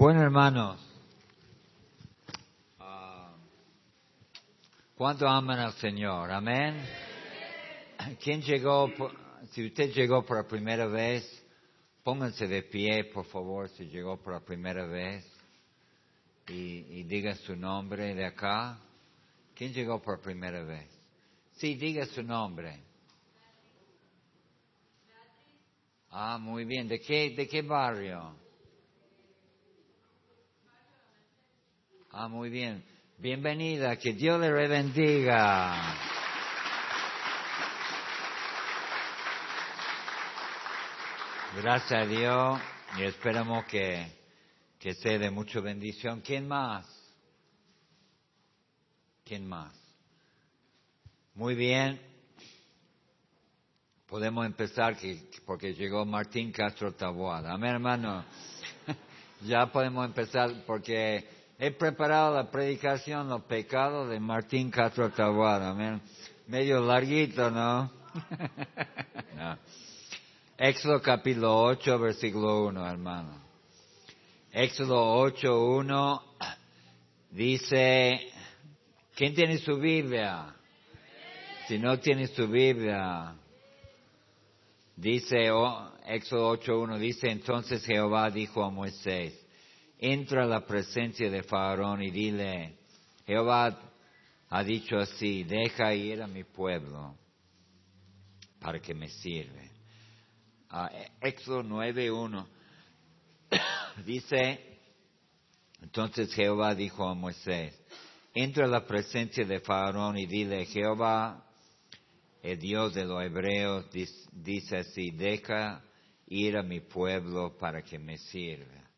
Bueno, hermanos, ah, ¿cuánto aman al Señor? Amén. ¿Quién llegó? si usted llegó por la primera vez, pónganse de pie, por favor, si llegó por la primera vez. Y, diga su nombre de acá. ¿Quién llegó por primera vez? Sí, diga su nombre. Ah, muy bien. ¿De qué, de qué barrio? Ah, muy bien. Bienvenida, que Dios le bendiga. Gracias a Dios y esperamos que, que sea de mucha bendición. ¿Quién más? ¿Quién más? Muy bien. Podemos empezar que, porque llegó Martín Castro Taboada. Amén, hermano. ya podemos empezar porque he preparado la predicación, los pecados de Martín Castro Taboada. Medio larguito, ¿no? no. Éxodo capítulo 8, versículo 1, hermano. Éxodo 8, 1 dice, ¿quién tiene su Biblia? Si no tiene su Biblia, dice, oh, Éxodo 8.1, dice, entonces Jehová dijo a Moisés, entra a la presencia de Faraón y dile, Jehová ha dicho así, deja ir a mi pueblo para que me sirve. Ah, Éxodo 9.1 dice, entonces Jehová dijo a Moisés, entra a la presencia de Faraón y dile, Jehová el Dios de los hebreos dice así, deja ir a mi pueblo para que me sirva.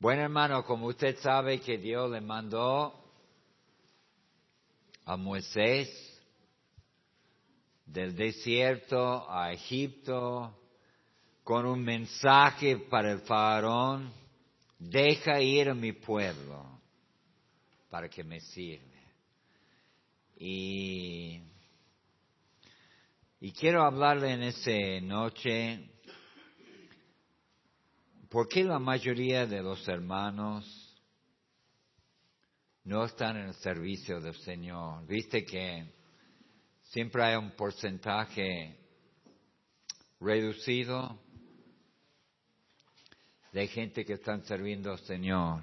Bueno, hermano, como usted sabe que Dios le mandó a Moisés del desierto a Egipto con un mensaje para el faraón, deja ir a mi pueblo para que me sirva. Y y quiero hablarle en esta noche, ¿por qué la mayoría de los hermanos no están en el servicio del Señor? Viste que siempre hay un porcentaje reducido de gente que están sirviendo al Señor.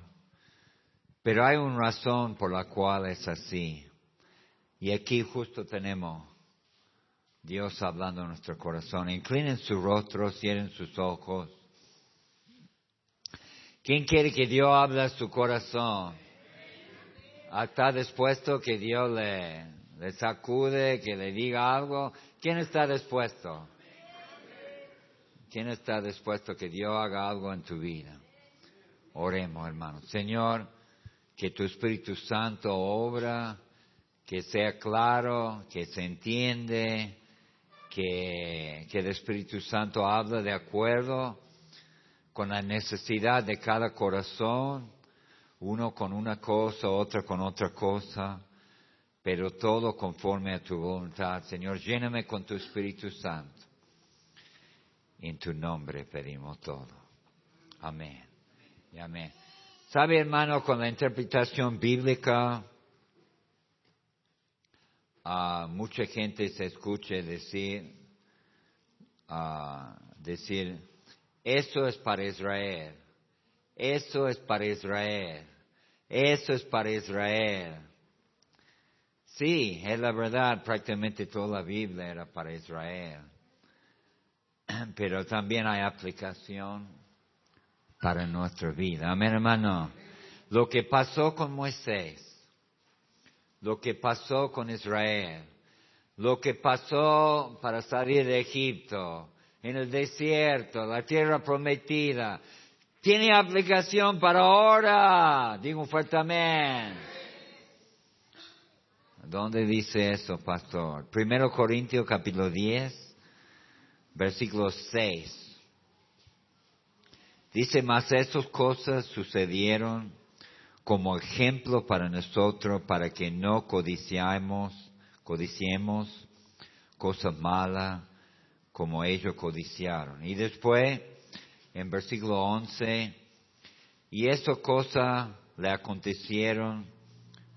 Pero hay una razón por la cual es así. Y aquí justo tenemos Dios hablando en nuestro corazón. Inclinen su rostro, cierren sus ojos. ¿Quién quiere que Dios hable a su corazón? ¿Está dispuesto que Dios le, sacude, que le diga algo? ¿Quién está dispuesto? ¿Quién está dispuesto que Dios haga algo en tu vida? Oremos, hermanos. Señor, que tu Espíritu Santo obra, que sea claro, que se entiende, que el Espíritu Santo habla de acuerdo con la necesidad de cada corazón, uno con una cosa, otra con otra cosa, pero todo conforme a tu voluntad. Señor, lléname con tu Espíritu Santo. En tu nombre pedimos todo. Amén. Y amén. ¿Sabe, hermano, con la interpretación bíblica, ah, mucha gente se escucha decir, ah, decir, eso es para Israel, eso es para Israel, eso es para Israel. Sí, es la verdad, prácticamente toda la Biblia era para Israel. Pero también hay aplicación para nuestra vida. Amén, hermano. Lo que pasó con Moisés, lo que pasó con Israel, lo que pasó para salir de Egipto, en el desierto, la tierra prometida, tiene aplicación para ahora. Digo fuerte amén. ¿Dónde dice eso, pastor? Primero Corintios capítulo 10, versículo 6. Dice, más esas cosas sucedieron como ejemplo para nosotros, para que no codiciemos cosas malas como ellos codiciaron. Y después, en versículo 11, Y eso cosas le acontecieron,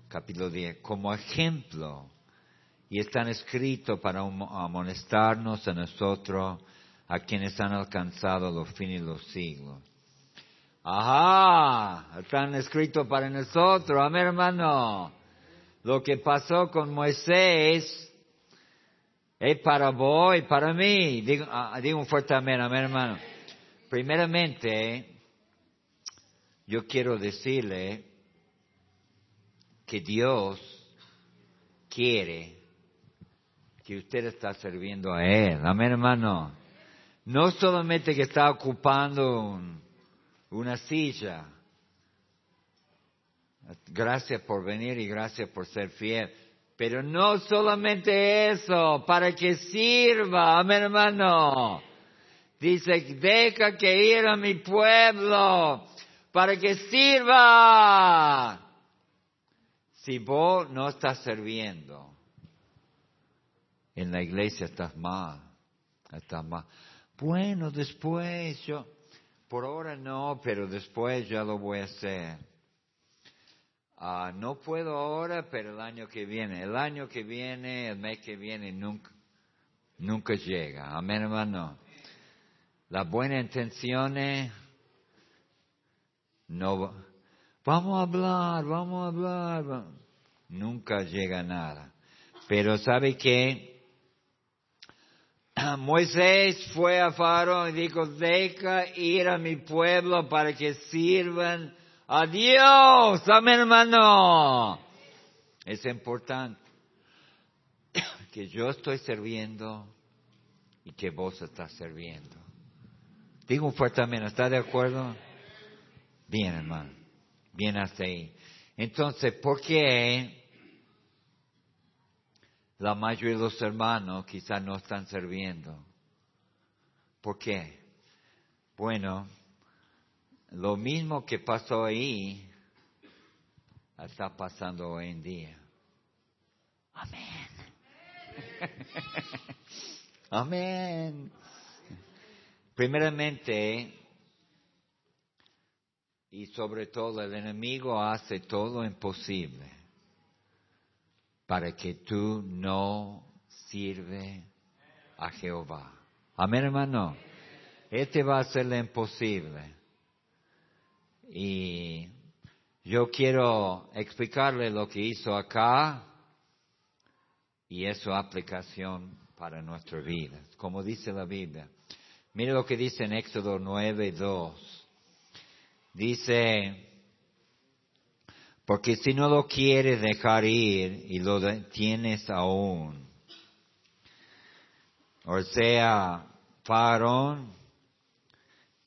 capítulo 10, como ejemplo. Y están escritos para amonestarnos a nosotros, a quienes han alcanzado los fines de los siglos. Ajá, están escritos para nosotros, amén hermano. Lo que pasó con Moisés es para vos y para mí. Digo, ah, digo un fuerte amén, amén hermano. Primeramente, yo quiero decirle que Dios quiere que usted está sirviendo a Él. Amén, hermano. No solamente que está ocupando una silla. Gracias por venir y gracias por ser fiel. Pero no solamente eso, para que sirva, amén hermano. Dice, deja que ir a mi pueblo para que sirva. Si vos no estás sirviendo, en la iglesia estás mal, estás mal. Bueno, después yo, por ahora no, pero después ya lo voy a hacer. Ah, no puedo ahora, pero el año que viene. El año que viene, el mes que viene, nunca, nunca llega. Amén, hermano. Las buenas intenciones, no, vamos a hablar, vamos a hablar. Nunca llega nada. Pero ¿sabe qué? Moisés fue a Faraón y dijo, deja ir a mi pueblo para que sirvan Adiós, amén hermano. Es importante que yo estoy sirviendo y que vos estás sirviendo. Digo un fuerte amén, ¿está de acuerdo? Bien, hermano. Bien hasta ahí. Entonces, ¿por qué la mayoría de los hermanos quizás no están sirviendo? ¿Por qué? Bueno, lo mismo que pasó ahí está pasando hoy en día. Amén. Amén. Primeramente, y sobre todo el enemigo hace todo imposible para que tú no sirve a Jehová. Amén, hermano. Este va a ser imposible. Y yo quiero explicarle lo que hizo acá y eso aplicación para nuestra vida, como dice la Biblia. Mire lo que dice en Éxodo 9, 2. Dice, porque si no lo quieres dejar ir y lo tienes aún, o sea, Faraón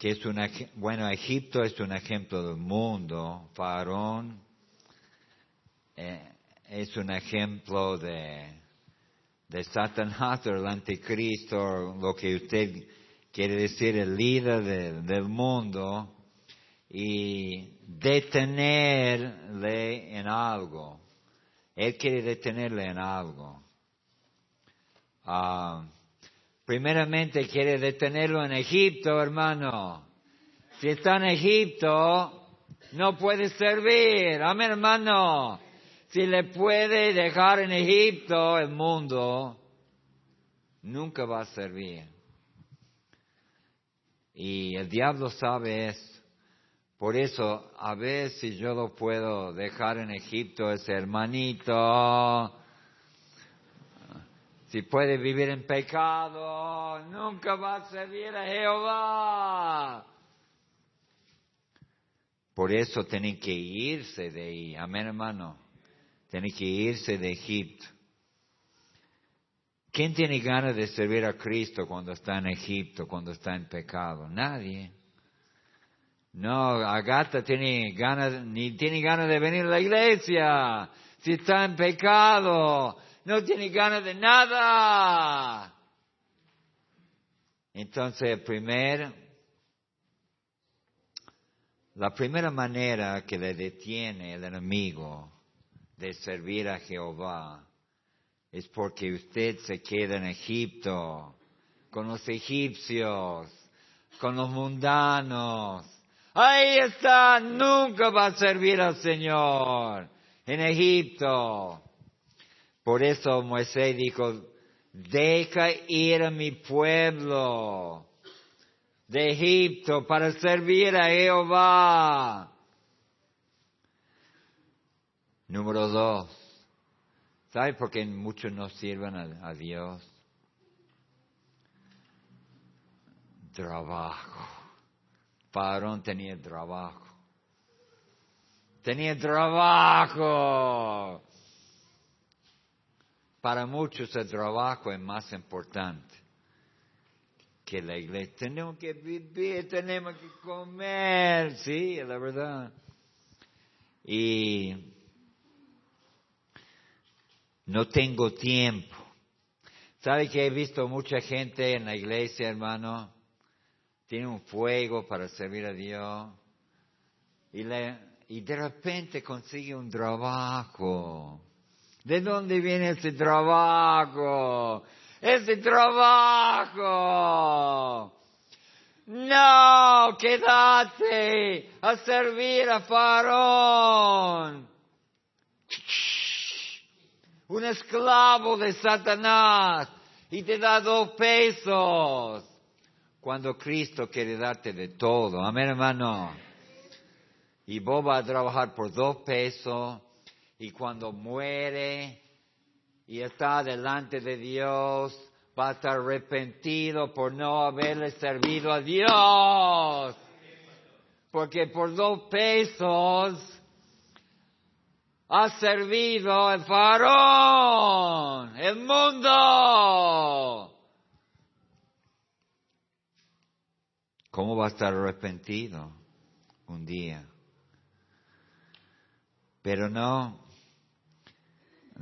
que es un, bueno, Egipto es un ejemplo del mundo, Faraón eh, es un ejemplo de, de Satanás o el anticristo, lo que usted quiere decir el líder del mundo, y detenerle en algo. Él quiere detenerle en algo. Ah, Primeramente quiere detenerlo en Egipto, hermano. Si está en Egipto, no puede servir. Amén, hermano. Si le puede dejar en Egipto el mundo, nunca va a servir. Y el diablo sabe eso. Por eso, a ver si yo lo puedo dejar en Egipto, ese hermanito, si puede vivir en pecado, nunca va a servir a Jehová. Por eso tienen que irse de ahí. Amén, hermano. Tienen que irse de Egipto. ¿Quién tiene ganas de servir a Cristo cuando está en Egipto, cuando está en pecado? Nadie. No, Agata tiene ganas, ni tiene ganas de venir a la iglesia. Si está en pecado, no tiene ganas de nada. Entonces, primer, la primera manera que le detiene el enemigo de servir a Jehová es porque usted se queda en Egipto con los egipcios, con los mundanos. Ahí está, nunca va a servir al Señor en Egipto. Por eso Moisés dijo, deja ir a mi pueblo de Egipto para servir a Jehová. Número dos, ¿sabe por qué muchos no sirven a, Dios? Trabajo. Faraón tenía trabajo. Tenía trabajo. Para muchos el trabajo es más importante que la iglesia. Tenemos que vivir, tenemos que comer, sí, la verdad. Y no tengo tiempo. ¿Sabe que he visto mucha gente en la iglesia, hermano? Tiene un fuego para servir a Dios. Y, y de repente consigue un trabajo. ¿De dónde viene ese trabajo? Ese trabajo. No, quédate a servir a Faraón un esclavo de Satanás y te da dos pesos. Cuando Cristo quiere darte de todo. Amén, hermano. Y vos vas a trabajar por dos pesos y cuando muere y está delante de Dios, va a estar arrepentido por no haberle servido a Dios. Porque por dos pesos ha servido el faraón, el mundo. ¿Cómo va a estar arrepentido un día? Pero no,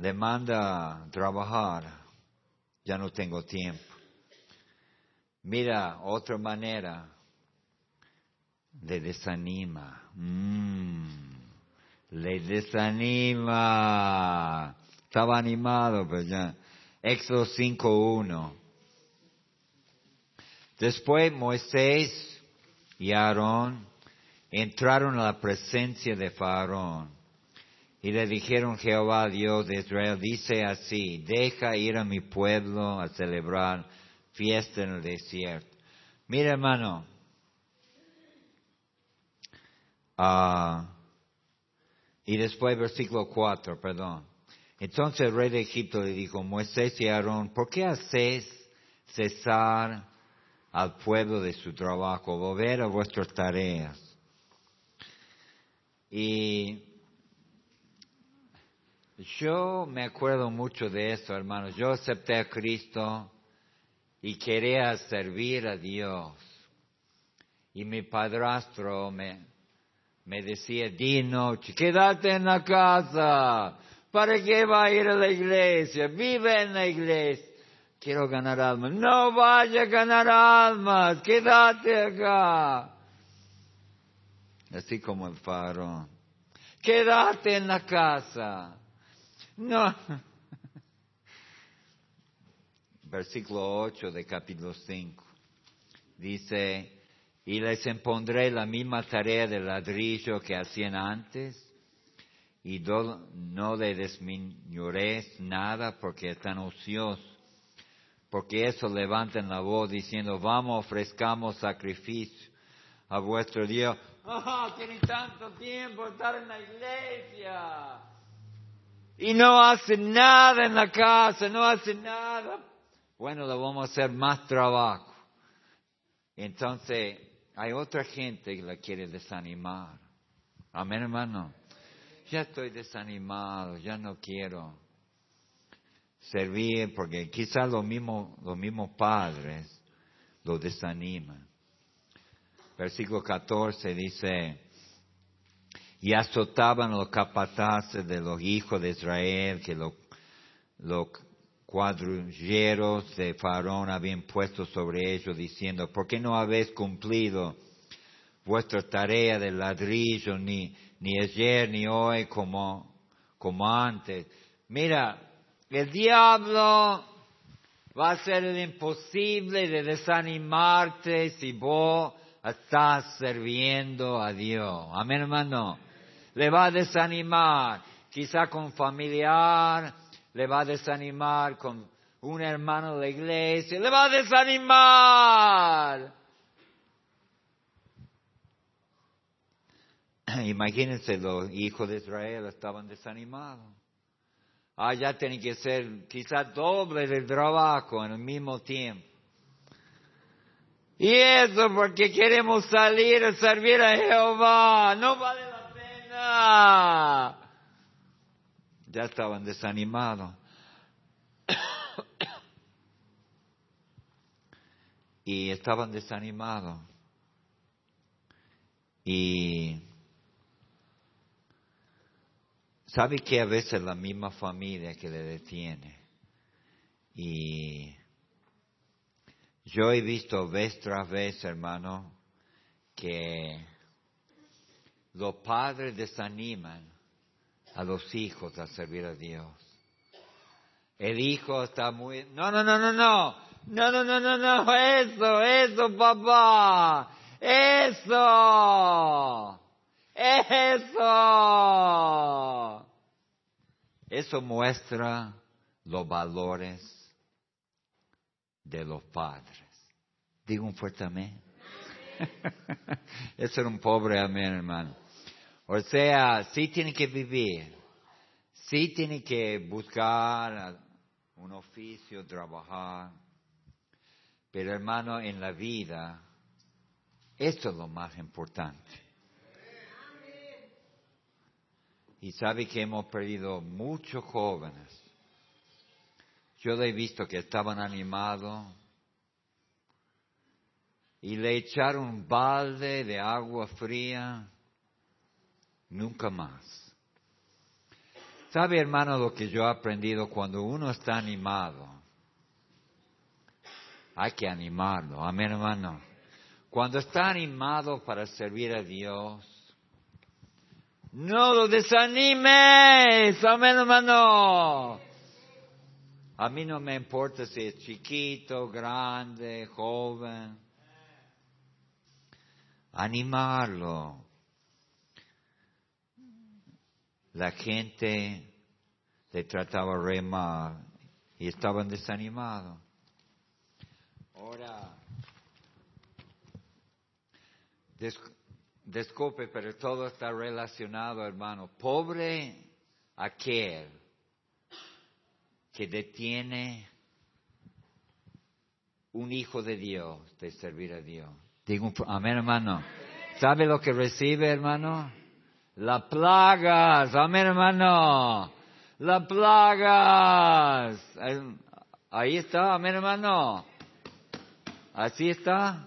le manda trabajar, ya no tengo tiempo. Mira, otra manera, le desanima. Mm le desanima. Estaba animado, pero ya. Éxodo 5.1. Después Moisés y Aarón entraron a la presencia de Faraón y le dijeron Jehová Dios de Israel, dice así, deja ir a mi pueblo a celebrar fiesta en el desierto. Mira hermano, ah, y después versículo 4, perdón. Entonces el rey de Egipto le dijo, Moisés y Aarón, ¿por qué hacéis cesar al pueblo de su trabajo, volver a vuestras tareas? Y yo me acuerdo mucho de eso, hermanos. Yo acepté a Cristo y quería servir a Dios. Y mi padrastro me, me decía Dino, quédate en la casa. ¿Para qué va a ir a la iglesia? Vive en la iglesia. Quiero ganar almas. No vaya a ganar almas. Quédate acá. Así como el faro. Quédate en la casa. No. Versículo 8 de capítulo 5. Dice, y les impondré la misma tarea de ladrillo que hacían antes, y no le desmiñoréis nada porque están ociosos, porque eso levantan la voz diciendo, vamos, ofrezcamos sacrificio a vuestro Dios. ¡Ah, tienen tanto tiempo estar en la iglesia! Y no hacen nada en la casa, no hacen nada. Bueno, le vamos a hacer más trabajo. Entonces, hay otra gente que la quiere desanimar. Amén, hermano. Ya estoy desanimado, ya no quiero servir porque quizás los mismos, los mismos padres lo desaniman. Versículo 14 dice, y azotaban los capataces de los hijos de Israel que los lo cuadrilleros de Faraón habían puesto sobre ellos, diciendo, ¿por qué no habéis cumplido vuestra tarea de ladrillo ni, ni ayer ni hoy como, antes? Mira, el diablo va a hacer el imposible de desanimarte si vos estás sirviendo a Dios. Amén, hermano. Le va a desanimar, quizá con familiar, le va a desanimar con un hermano de la iglesia, le va a desanimar. Imagínense, los hijos de Israel estaban desanimados. Ah, ya tienen que ser quizá doble de trabajo en el mismo tiempo. Y eso porque queremos salir a servir a Jehová. No vale Ya estaban desanimados. y estaban desanimados. Y sabe que a veces la misma familia que le detiene. Y yo he visto vez tras vez, hermano, que los padres desaniman a los hijos a servir a Dios. El hijo está muy... No, no, no, no, no. No, no, no, no, no. Eso, eso, papá. Eso. Eso. Eso muestra los valores de los padres. Digo un fuerte amén. Eso era un pobre amén, hermano. O sea, sí tiene que vivir, sí tiene que buscar un oficio, trabajar. Pero hermano, en la vida, esto es lo más importante. Y sabe que hemos perdido muchos jóvenes yo he visto que estaban animados y le echaron un balde de agua fría, nunca más. ¿Sabe, hermano, lo que yo he aprendido cuando uno está animado? Hay que animarlo, amén, hermano. Cuando está animado para servir a Dios, no lo desanimes, amén, hermano. A mí no me importa si es chiquito, grande, joven. Animarlo. La gente le trataba re mal y estaban desanimados. Ahora, disculpe, pero todo está relacionado, hermano. Pobre aquel que detiene un hijo de Dios de servir a Dios. Digo, amén, hermano. ¿Sabe lo que recibe, hermano? Las plagas, amén, hermano. Las plagas. Ahí está, amén, hermano. Así está.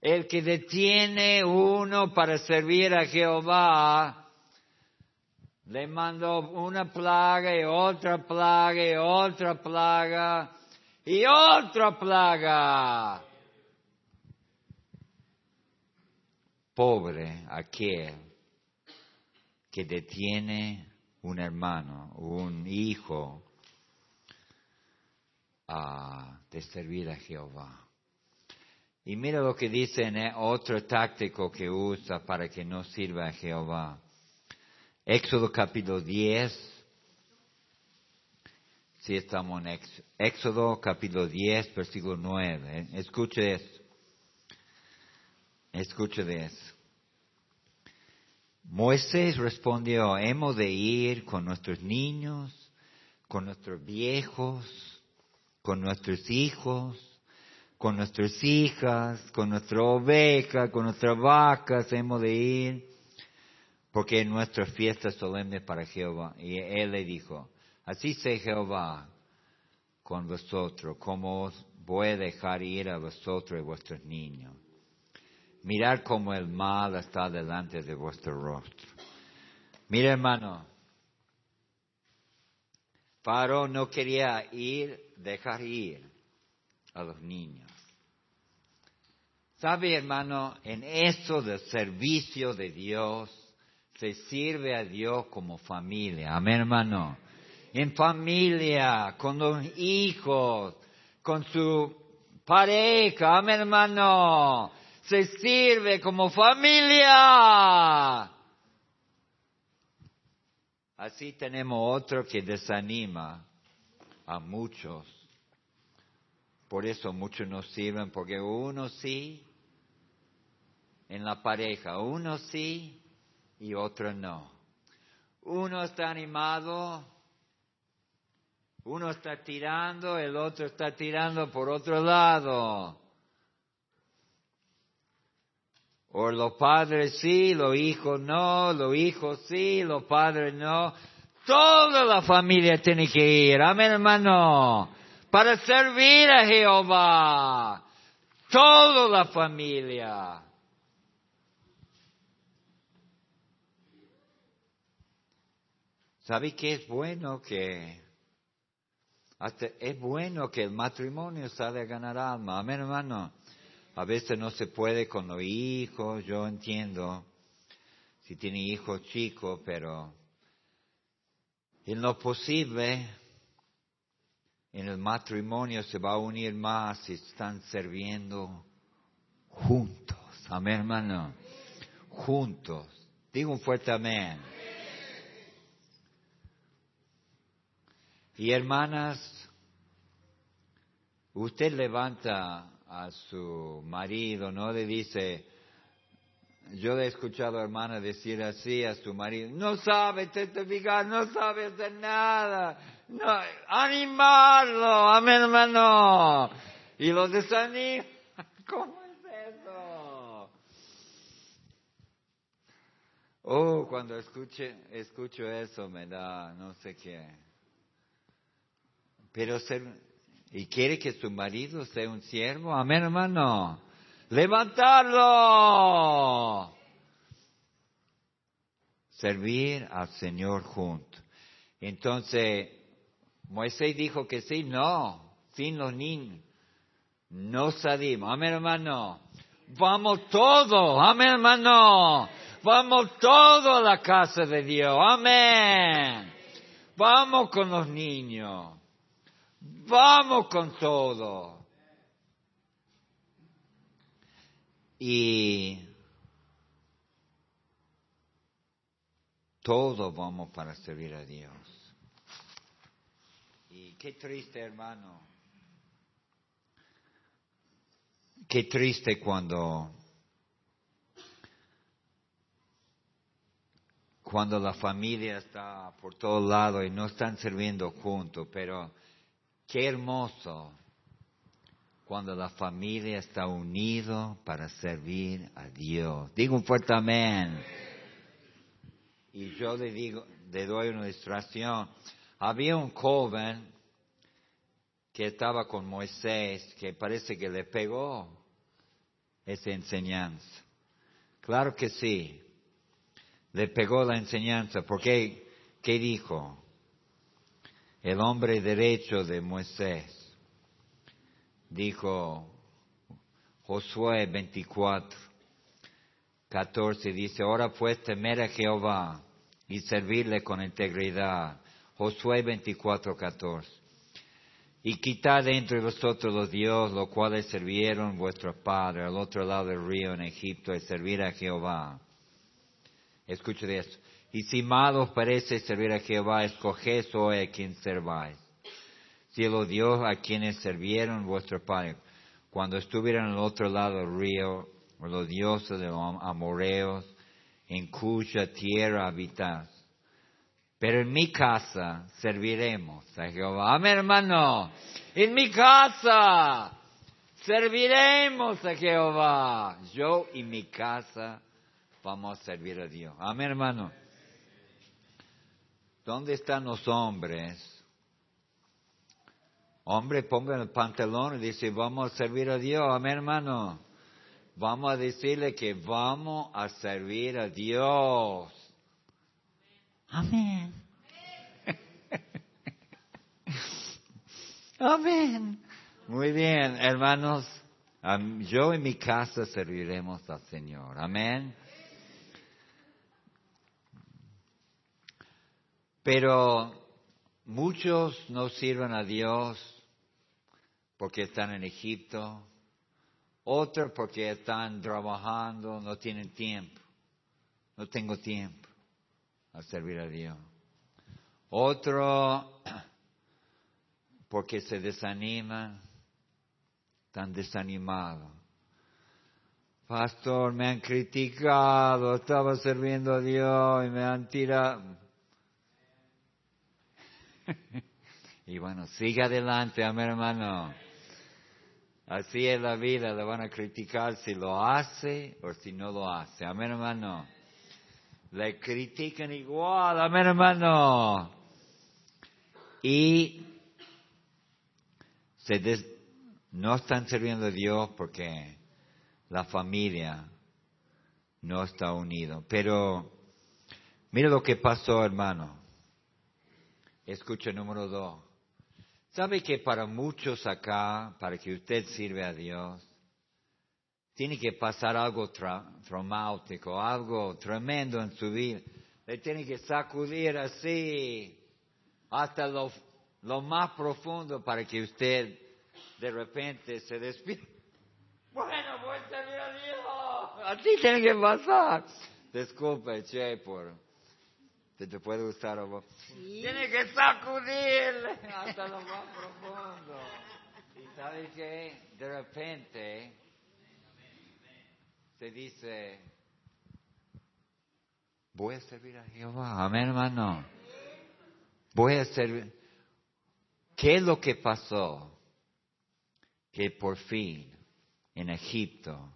El que detiene uno para servir a Jehová le mandó una plaga y otra plaga y otra plaga y otra plaga. Pobre aquel que detiene un hermano, un hijo a, de servir a Jehová. Y mira lo que dice en otro táctico que usa para que no sirva a Jehová. Éxodo capítulo 10. Si estamos en Éxodo capítulo 10, versículo 9. Escuche eso. Escuche eso. Moisés respondió, hemos de ir con nuestros niños, con nuestros viejos, con nuestros hijos, con nuestras hijas, con nuestra oveja, con nuestras vacas, hemos de ir porque es nuestra fiesta solemne para Jehová. Y él le dijo, así sé Jehová con vosotros, como os voy a dejar ir a vosotros y vuestros niños. Mirar cómo el mal está delante de vuestro rostro. Mira hermano, Faro no quería ir, dejar ir a los niños. ¿Sabe hermano, en eso del servicio de Dios, se sirve a Dios como familia. Amén, hermano. En familia, con los hijos, con su pareja, amén hermano. Se sirve como familia. Así tenemos otro que desanima a muchos. Por eso muchos no sirven, porque uno sí, en la pareja, uno sí y otro no. Uno está animado, uno está tirando, el otro está tirando por otro lado. O los padres sí, los hijos no, los hijos sí, los padres no. Toda la familia tiene que ir, amén hermano, para servir a Jehová. Toda la familia. ¿Sabe qué es bueno que es bueno que el matrimonio sale a ganar alma? Amén, hermano. A veces no se puede con los hijos, yo entiendo si tiene hijos chicos, pero en lo posible en el matrimonio se va a unir más y están sirviendo juntos. Amén, hermano. Juntos. Digo un fuerte amén. Y hermanas, usted levanta a su marido, no le dice, yo he escuchado a hermanas decir así a su marido, no sabe testificar, no sabe hacer nada, no, animarlo, amén hermano, y lo desanima, ¿cómo es eso? Oh, cuando escuche, escucho eso me da no sé qué. Pero ser, y quiere que su marido sea un siervo, amén hermano. Levantarlo. Servir al Señor junto. Entonces, Moisés dijo que sí, no, sin los niños. No salimos, amén hermano. Vamos todos, amén hermano. Vamos todos a la casa de Dios, amén. Vamos con los niños. Vamos con todo. Y todo vamos para servir a Dios. Y qué triste, hermano. Qué triste cuando cuando la familia está por todos lados y no están sirviendo juntos, pero Qué hermoso cuando la familia está unido para servir a Dios. Digo un fuerte amén. Y yo le digo, le doy una ilustración. Había un joven que estaba con Moisés que parece que le pegó esa enseñanza. Claro que sí. Le pegó la enseñanza porque, ¿qué dijo? El hombre derecho de Moisés. Dijo Josué 24, 14, dice, ahora pues temer a Jehová y servirle con integridad. Josué 24, 14. Y quitad entre vosotros los dioses, los cuales sirvieron vuestros padres al otro lado del río en Egipto, y servir a Jehová. Escuche esto. Y si mal os parece servir a Jehová, escoged hoy a quien serváis. Los Dios a quienes sirvieron vuestro Padre, cuando estuvieron al otro lado del río, los dioses de los amoreos, en cuya tierra habitas. Pero en mi casa serviremos a Jehová. Amén, hermano. En mi casa serviremos a Jehová. Yo y mi casa vamos a servir a Dios. Amén, hermano. ¿Dónde están los hombres? Hombre, pongan el pantalón y dice, vamos a servir a Dios, amén hermano. Vamos a decirle que vamos a servir a Dios. Amén. Amén. Muy bien, hermanos. Yo en mi casa serviremos al Señor. Amén. Pero muchos no sirven a Dios porque están en Egipto, otros porque están trabajando, no tienen tiempo. No tengo tiempo a servir a Dios. Otro porque se desaniman, están desanimados. Pastor, me han criticado, estaba sirviendo a Dios y me han tirado. y bueno, sigue adelante, amén hermano. Así es la vida, le van a criticar si lo hace o si no lo hace. Amén, hermano. Le critican igual, amén, hermano. Y se no están sirviendo a Dios porque la familia no está unida. Pero mire lo que pasó, hermano. Escucha número dos. ¿Sabe que para muchos acá, para que usted sirva a Dios, tiene que pasar algo traumático, algo tremendo en su vida? Le tiene que sacudir así hasta lo, lo más profundo para que usted de repente se despierta. Bueno, voy a servir a Dios. Así tiene que pasar. Disculpe, Che, por te, te puede gustar vos. Tiene que sacudir hasta lo más profundo. Y sabes que de repente se dice, voy a servir a Jehová. Amén, hermano. Voy a servir. ¿Qué es lo que pasó? Que por fin en Egipto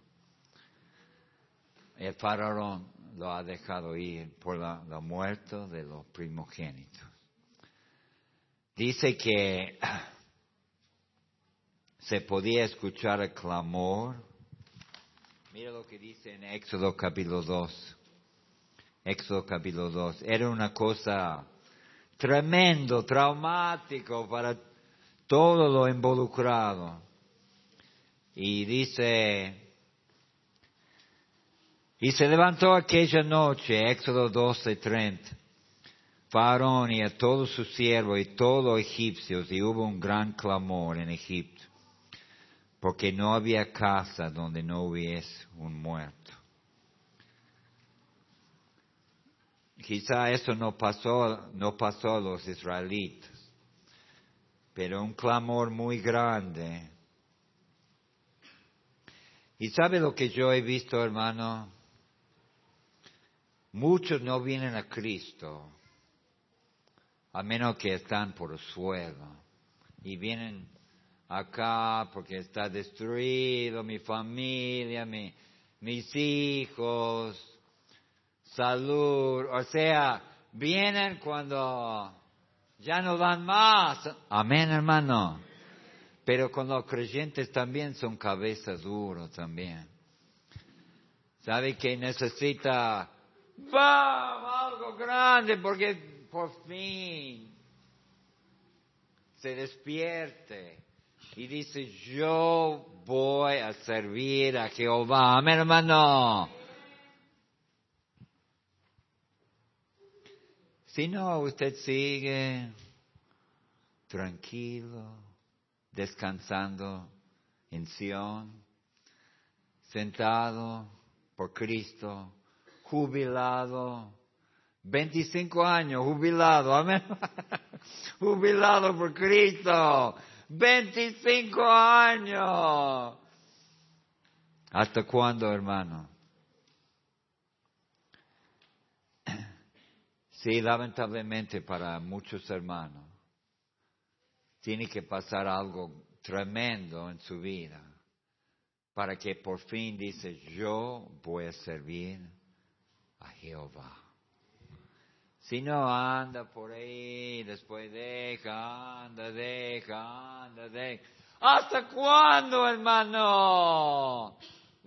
el faraón lo ha dejado ir por la, muerte de los primogénitos. Dice que se podía escuchar el clamor. Mira lo que dice en Éxodo capítulo 2. Éxodo capítulo 2. Era una cosa tremendo, traumático para todo lo involucrado. Y dice, y se levantó aquella noche, Éxodo 12:30, Faraón y a todos sus siervos y todos los egipcios, y hubo un gran clamor en Egipto, porque no había casa donde no hubiese un muerto. Quizá eso no pasó, no pasó a los israelitas, pero un clamor muy grande. ¿Y sabe lo que yo he visto, hermano? Muchos no vienen a Cristo a menos que están por el suelo y vienen acá porque está destruido mi familia, mis hijos, salud, o sea, vienen cuando ya no van más. Amén, hermano. Pero con los creyentes también son cabezas duras también. ¿Sabe que necesita ¡Bam! Algo grande porque por fin se despierte y dice, yo voy a servir a Jehová. Amén, hermano. Si no, usted sigue tranquilo, descansando en Sion, sentado por Cristo jubilado. 25 años, jubilado, amén. jubilado por Cristo. 25 años. ¿Hasta cuándo, hermano? Sí, lamentablemente para muchos hermanos, tiene que pasar algo tremendo en su vida para que por fin dice, yo voy a servir a Jehová. Si no anda por ahí, después deja, anda, deja, anda, deja. ¿Hasta cuándo, hermano?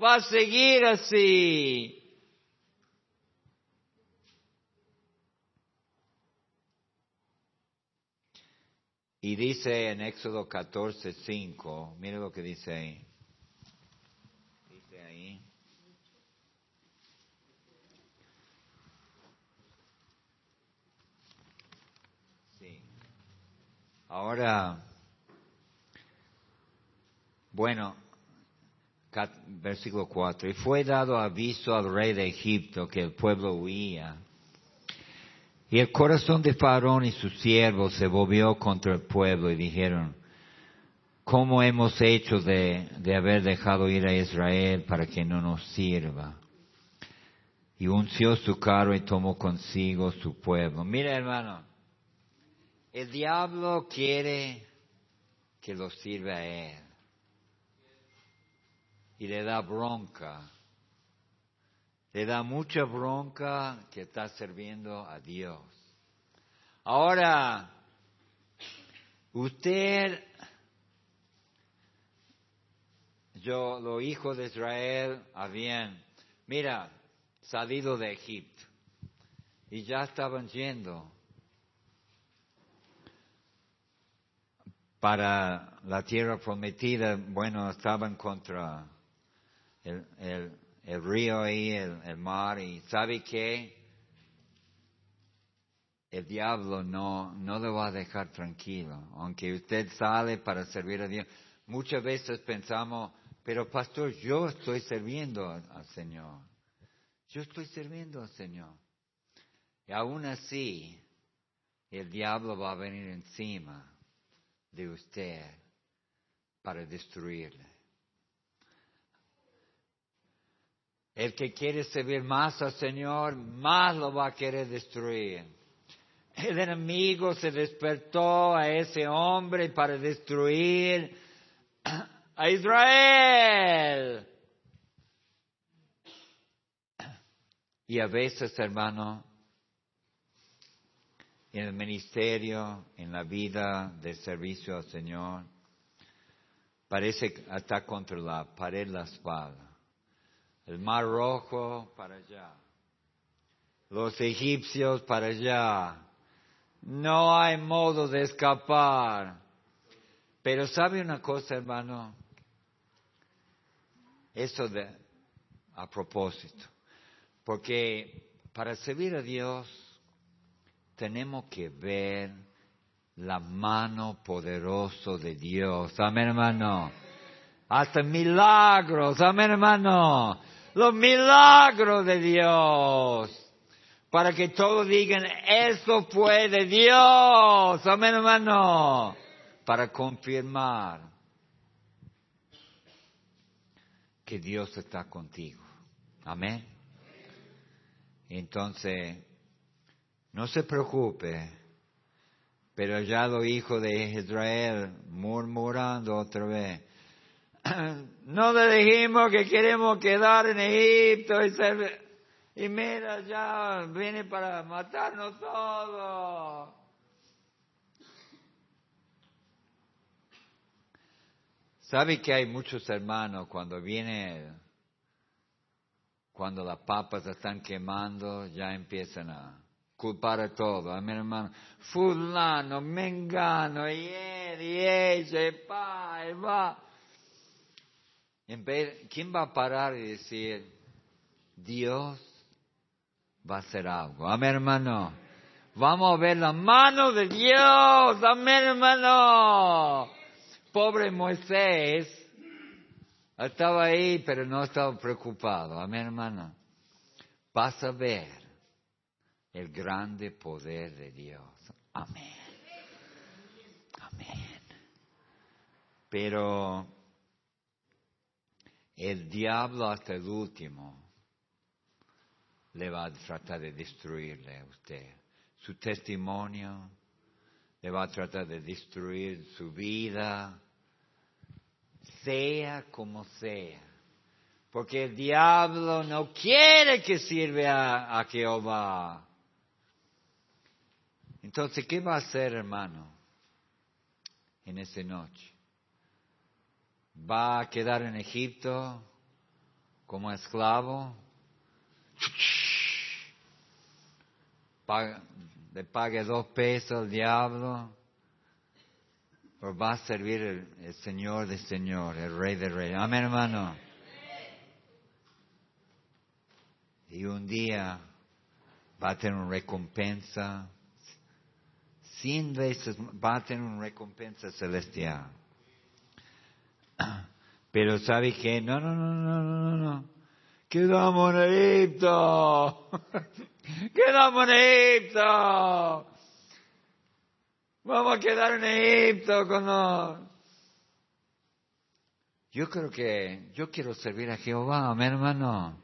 Va a seguir así. Y dice en Éxodo 14, 5, mire lo que dice ahí. Ahora, Bueno, versículo 4. Y fue dado aviso al rey de Egipto que el pueblo huía. Y el corazón de Faraón y sus siervos se volvió contra el pueblo y dijeron, ¿cómo hemos hecho de, de haber dejado ir a Israel para que no nos sirva? Y unció su carro y tomó consigo su pueblo. Mira hermano, el diablo quiere que lo sirva a él. Y le da bronca. Le da mucha bronca que está sirviendo a Dios. Ahora, usted, yo, los hijos de Israel habían, mira, salido de Egipto y ya estaban yendo para la tierra prometida, bueno, estaban contra el, río ahí, el, el, mar, y ¿sabe qué? El diablo no, no le va a dejar tranquilo, aunque usted sale para servir a Dios. Muchas veces pensamos, pero pastor, yo estoy sirviendo al Señor. Yo estoy sirviendo al Señor. Y aún así, el diablo va a venir encima de usted para destruirle. El que quiere servir más al Señor, más lo va a querer destruir. El enemigo se despertó a ese hombre para destruir a Israel. Y a veces, hermano, en el ministerio, en la vida de servicio al Señor, parece estar contra la pared la espada. El mar rojo para allá. Los egipcios para allá. No hay modo de escapar. Pero sabe una cosa, hermano, eso a propósito. Porque para servir a Dios tenemos que ver la mano poderosa de Dios. Amén, hermano. Hasta milagros. Amén, hermano. Los milagros de Dios. Para que todos digan, eso fue de Dios. Amén, hermano. Para confirmar que Dios está contigo. Amén. Entonces, no se preocupe, pero los hijos de Israel murmurando otra vez. No le dijimos que queremos quedar en Egipto y Y mira, ya viene para matarnos todos. ¿Sabe que hay muchos hermanos cuando viene cuando las papas están quemando, ya empiezan a culpar a todo. A mi hermano, fulano, mengano, y él, y ella, y pa, y va. ¿Quién va a parar y decir, Dios va a hacer algo? Amén, hermano. Vamos a ver la mano de Dios. Amén, hermano. Pobre Moisés estaba ahí, pero no estaba preocupado. Amén, hermano. Vas a ver el grande poder de Dios. Amén. Amén. Pero el diablo hasta el último le va a tratar de destruirle a usted. Su testimonio le va a tratar de destruir su vida, sea como sea. Porque el diablo no quiere que sirva a, Jehová. Entonces, ¿qué va a hacer, hermano, en esa noche? ¿Va a quedar en Egipto como esclavo? le pague dos pesos al diablo va a servir el, Señor de Señor, el Rey de Reyes. Amén, hermano. Y un día va a tener una recompensa, cien veces va a tener una recompensa celestial. Pero ¿sabe qué? No, no, no, no, no, no. Quedamos en Egipto. Quedamos en Egipto. Vamos a quedar en Egipto con los... Yo creo que yo quiero servir a Jehová, amén hermano.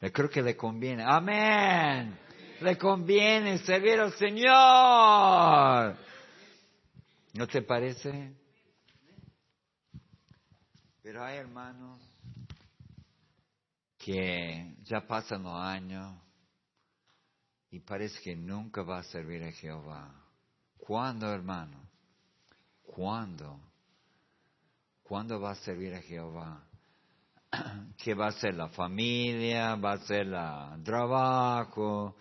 Yo creo que le conviene. Amén. Le conviene servir al Señor. ¿No te parece? Pero hay hermanos que ya pasan los años y parece que nunca va a servir a Jehová. ¿Cuándo, hermano? ¿Cuándo? ¿Cuándo va a servir a Jehová? ¿Qué va a ser la familia? ¿Va a ser el trabajo?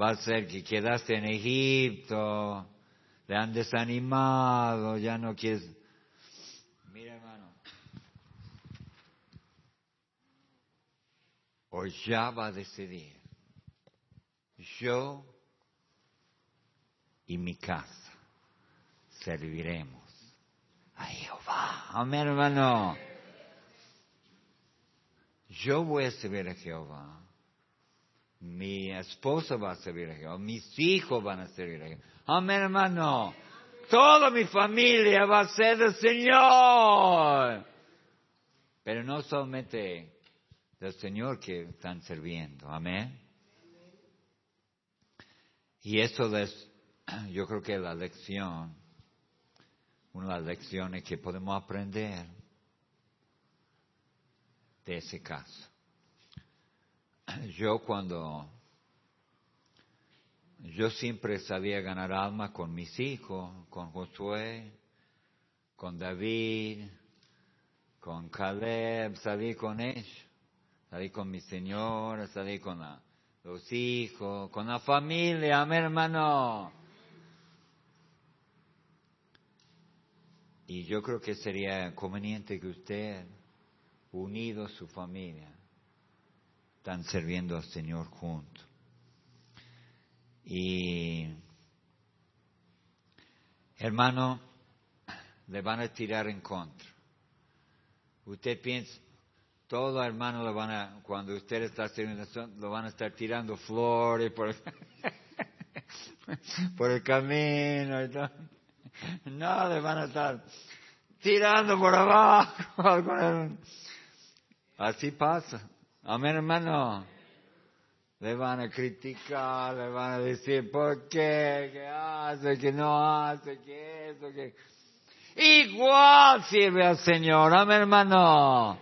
¿Va a ser que quedaste en Egipto? ¿Le han desanimado? ¿Ya no quieres? Mira, hermano. O ya va a decidir. Yo y mi casa serviremos a Jehová. Amén, hermano. Yo voy a servir a Jehová. Mi esposa va a servir a Jehová. Mis hijos van a servir a Jehová. Amén, hermano. Toda mi familia va a ser del Señor. Pero no solamente del Señor que están sirviendo. Amén. Y eso es, yo creo que la lección, una de las lecciones que podemos aprender de ese caso. Yo cuando, yo siempre sabía ganar alma con mis hijos, con Josué, con David, con Caleb, salí con ellos, salí con mi señora, salí con los hijos, con la familia, mi hermano. Y yo creo que sería conveniente que usted unido a su familia, están sirviendo al Señor juntos. Y, hermano, le van a tirar en contra. Usted piensa, todo hermano lo van a, cuando usted está sirviendo, lo van a estar tirando flores por, por el camino y todo. No, le van a estar tirando por abajo. Así pasa. Amén, hermano. Le van a criticar, le van a decir por qué, qué hace, qué no hace, qué eso, qué. Igual sirve al Señor, amén, hermano.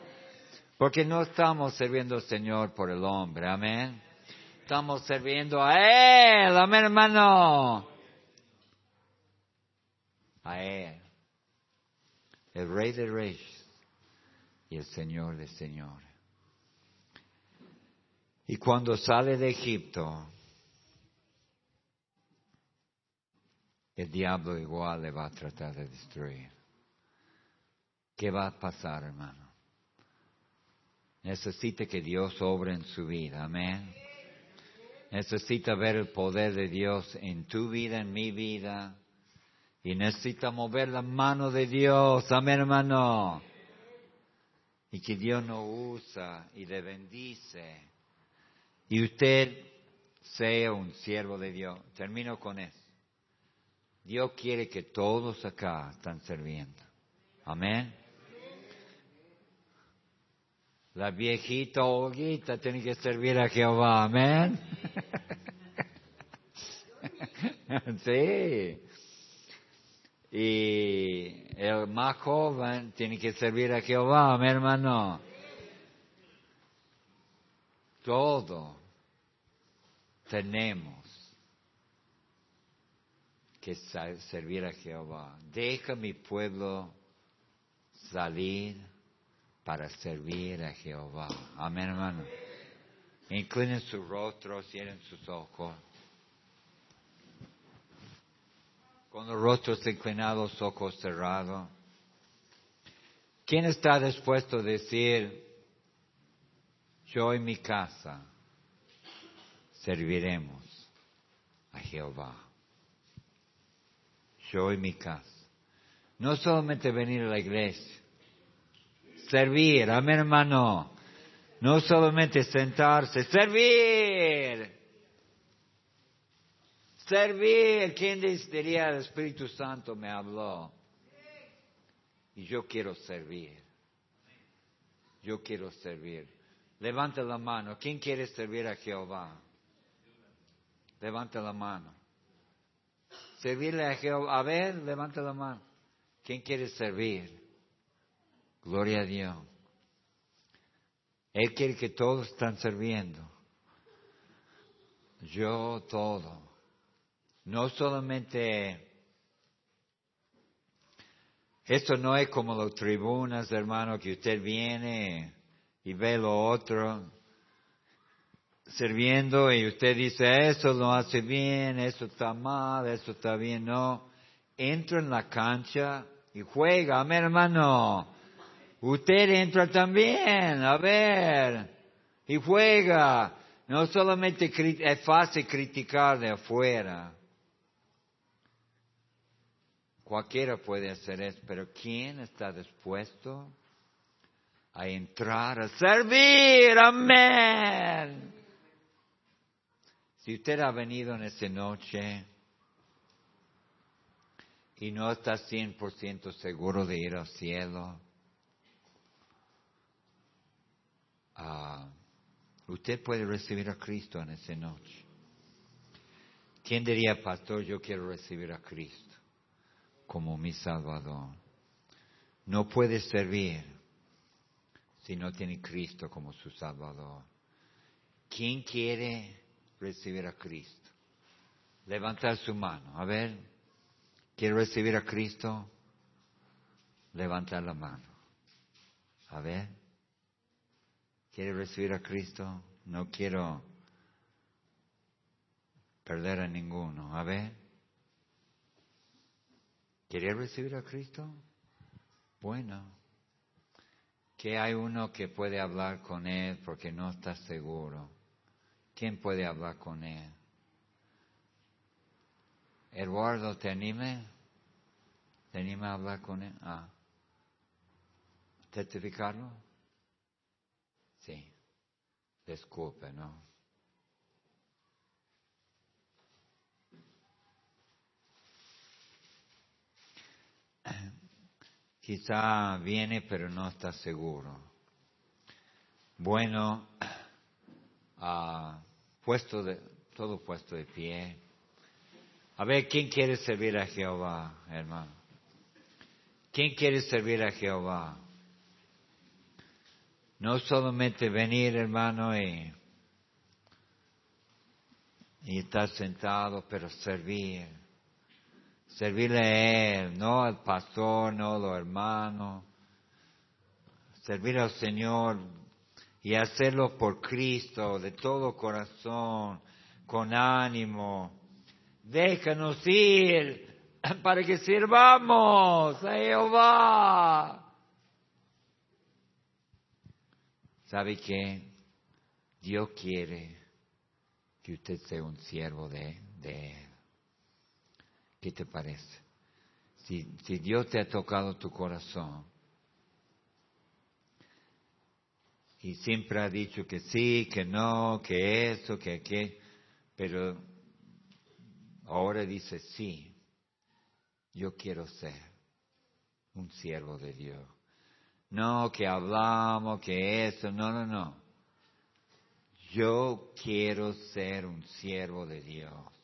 Porque no estamos sirviendo al Señor por el hombre, amén. Estamos sirviendo a Él, amén, hermano. A Él. El Rey de Reyes y el Señor de señores. Y cuando sale de Egipto, el diablo igual le va a tratar de destruir. ¿Qué va a pasar, hermano? Necesita que Dios obre en su vida, amén. Necesita ver el poder de Dios en tu vida, en mi vida. Y necesita mover la mano de Dios, amén, hermano y que Dios nos usa y le bendice. Y usted sea un siervo de Dios. Termino con eso. Dios quiere que todos acá están sirviendo. Amén. La viejita hoguita tiene que servir a Jehová. Amén. sí. Y el más joven tiene que servir a Jehová, mi hermano. Todo tenemos que servir a Jehová. Deja mi pueblo salir para servir a Jehová. Amén, hermano. Inclinen su rostro, cierren sus ojos. con los rostros inclinados, ojos cerrados. ¿Quién está dispuesto a decir, yo y mi casa serviremos a Jehová? Yo y mi casa. No solamente venir a la iglesia, servir, amén hermano. No solamente sentarse, servir. Servir. ¿Quién diría el Espíritu Santo me habló? Y yo quiero servir. Yo quiero servir. Levanta la mano. ¿Quién quiere servir a Jehová? Levanta la mano. Servirle a Jehová. A ver, levanta la mano. ¿Quién quiere servir? Gloria a Dios. Él quiere que todos están sirviendo. Yo todo. No solamente esto no es como las tribunas, hermano, que usted viene y ve lo otro sirviendo y usted dice, eso lo hace bien, eso está mal, eso está bien. No, entra en la cancha y juega, mi hermano. Usted entra también, a ver, y juega. No solamente es fácil criticar de afuera. Cualquiera puede hacer eso, pero ¿quién está dispuesto a entrar a servir? Amén. Si usted ha venido en esta noche y no está 100% seguro de ir al cielo, uh, usted puede recibir a Cristo en esa noche. ¿Quién diría, pastor, yo quiero recibir a Cristo como mi Salvador? No puede servir si no tiene Cristo como su Salvador. ¿Quién quiere recibir a Cristo? Levantar su mano. A ver, ¿quiere recibir a Cristo? Levantar la mano. A ver. ¿Quiere recibir a Cristo? No quiero perder a ninguno. A ver. ¿Quiere recibir a Cristo? Bueno. Que hay uno que puede hablar con Él porque no está seguro. ¿Quién puede hablar con Él? Eduardo, ¿te anime? ¿Te anima a hablar con Él? Ah. ¿Testificarlo? Sí, disculpe, ¿no? Quizá viene pero no está seguro. Bueno, uh, puesto de, todo puesto de pie. A ver, ¿quién quiere servir a Jehová, hermano? ¿Quién quiere servir a Jehová? No solamente venir, hermano, y, y estar sentado, pero servir. Servirle a Él, no al pastor, no a los hermanos. Servir al Señor y hacerlo por Cristo, de todo corazón, con ánimo. Déjanos ir para que sirvamos a Jehová. ¿Sabe qué? Dios quiere que usted sea un siervo de, Él. ¿Qué te parece? Si, Dios te ha tocado tu corazón y siempre ha dicho que sí, que no, que eso, que aquello, pero ahora dice sí, yo quiero ser un siervo de Dios. No, que hablamos, que eso, no, no, no. Yo quiero ser un siervo de Dios.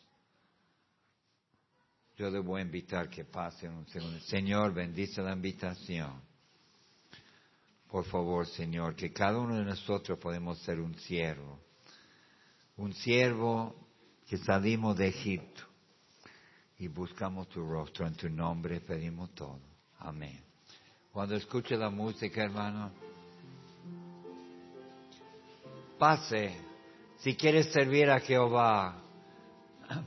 Yo a invitar que pase un segundo. Señor, bendice la invitación. Por favor, Señor, que cada uno de nosotros podemos ser un siervo. Un siervo que salimos de Egipto y buscamos tu rostro. En tu nombre pedimos todo. Amén. Cuando escuche la música, hermano, pase. Si quiere servir a Jehová,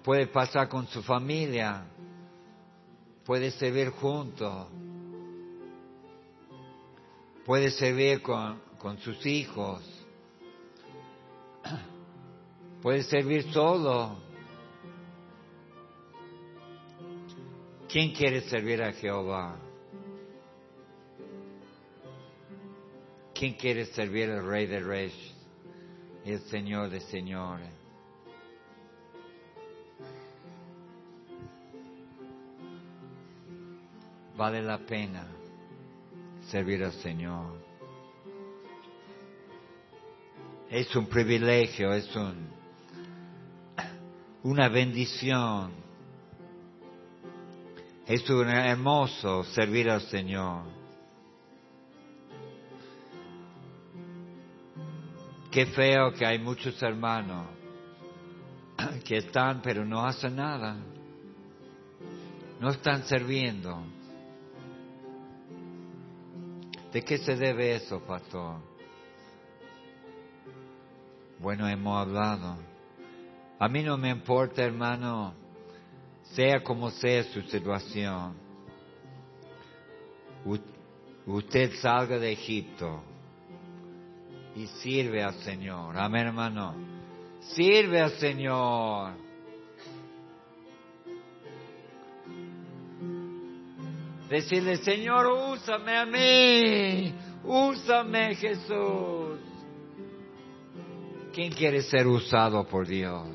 puede pasar con su familia, puede servir junto, puede servir con, con sus hijos, puede servir solo. ¿Quién quiere servir a Jehová? ¿Quién quiere servir al Rey de Reyes y el Señor de Señores? Vale la pena servir al Señor. Es un privilegio, es un, una bendición. Es un hermoso servir al Señor. Qué feo que hay muchos hermanos que están pero no hacen nada. No están sirviendo. ¿De qué se debe eso, pastor? Bueno, hemos hablado. A mí no me importa, hermano, sea como sea su situación. Usted salga de Egipto y sirve al Señor. Amén, hermano. Sirve al Señor. Decirle, Señor, úsame a mí. Úsame, Jesús. ¿Quién quiere ser usado por Dios?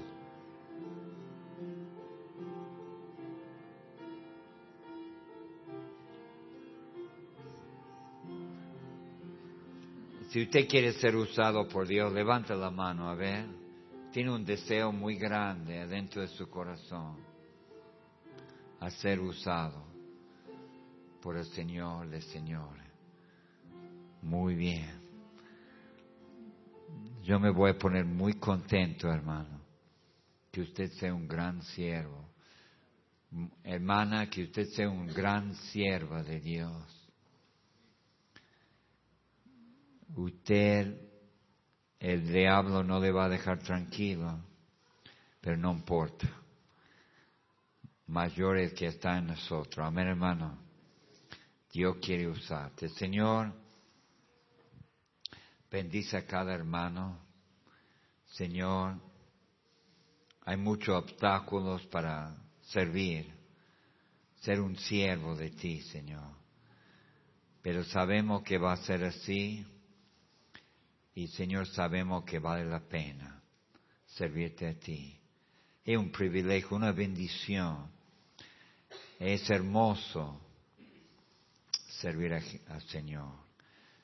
Si usted quiere ser usado por Dios, levante la mano, a ver. Tiene un deseo muy grande dentro de su corazón a ser usado por el Señor de Señores. Muy bien. Yo me voy a poner muy contento, hermano, que usted sea un gran siervo. Hermana, que usted sea un gran sierva de Dios. Usted, el diablo no le va a dejar tranquilo, pero no importa. Mayor es que está en nosotros. Amén, hermano. Dios quiere usarte. Señor, bendice a cada hermano. Señor, hay muchos obstáculos para servir, ser un siervo de ti, Señor. Pero sabemos que va a ser así y, Señor, sabemos que vale la pena servirte a ti. Es un privilegio, una bendición. Es hermoso servir al Señor.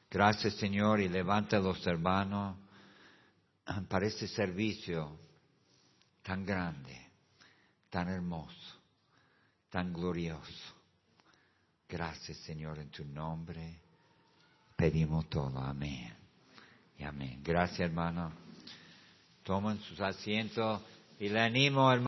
Gracias Señor y levanta a los hermanos para este servicio tan grande, tan hermoso, tan glorioso. Gracias Señor en tu nombre. Pedimos todo. Amén. Y amén. Gracias hermano. Tomen sus asientos y le animo hermano.